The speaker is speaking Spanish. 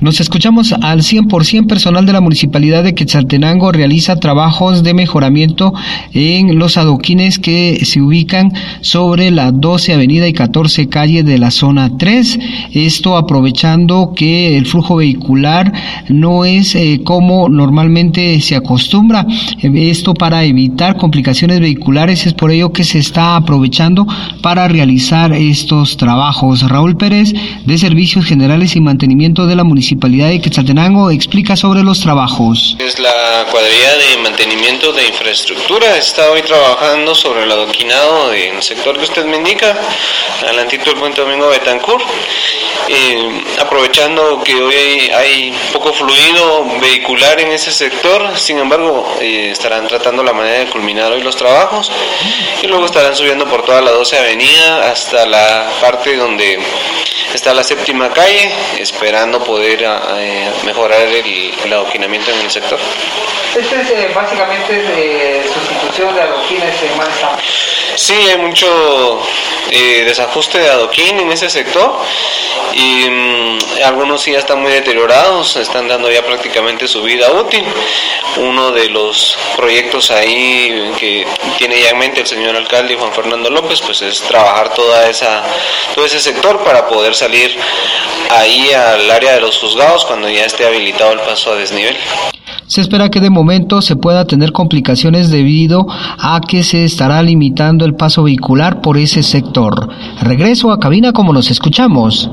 Nos escuchamos al 100% personal de la Municipalidad de Quetzaltenango realiza trabajos de mejoramiento en los adoquines que se ubican sobre la 12 Avenida y 14 Calle de la zona 3. Esto aprovechando que el flujo vehicular no es eh, como normalmente se acostumbra. Esto para evitar complicaciones vehiculares es por ello que se está aprovechando para realizar estos trabajos. Raúl Pérez de Servicios Generales y Mantenimiento de la Municipalidad Municipalidad de Quetzaltenango explica sobre los trabajos. Es la cuadrilla de mantenimiento de infraestructura. Está hoy trabajando sobre el adoquinado en el sector que usted me indica, adelantito del puente Domingo Betancourt. Eh, aprovechando que hoy hay, poco fluido vehicular en ese sector, sin embargo, eh, estarán tratando la manera de culminar hoy los trabajos y luego estarán subiendo por toda la 12 Avenida hasta la parte donde está la séptima calle, esperando poder eh, mejorar el, el, adoquinamiento en el sector. Este es eh, básicamente sustitución de adoquines en mal Sí, hay mucho eh, desajuste de adoquín en ese sector y mm, algunos sí ya están muy deteriorados, están dando ya prácticamente su vida útil. Uno de los proyectos ahí que tiene ya en mente el señor alcalde Juan Fernando López, pues es trabajar toda esa, todo ese sector para poder salir ahí al área de los juzgados cuando ya esté habilitado el paso a desnivel. Se espera que de momento se pueda tener complicaciones debido a que se estará limitando el paso vehicular por ese sector. Regreso a cabina como nos escuchamos.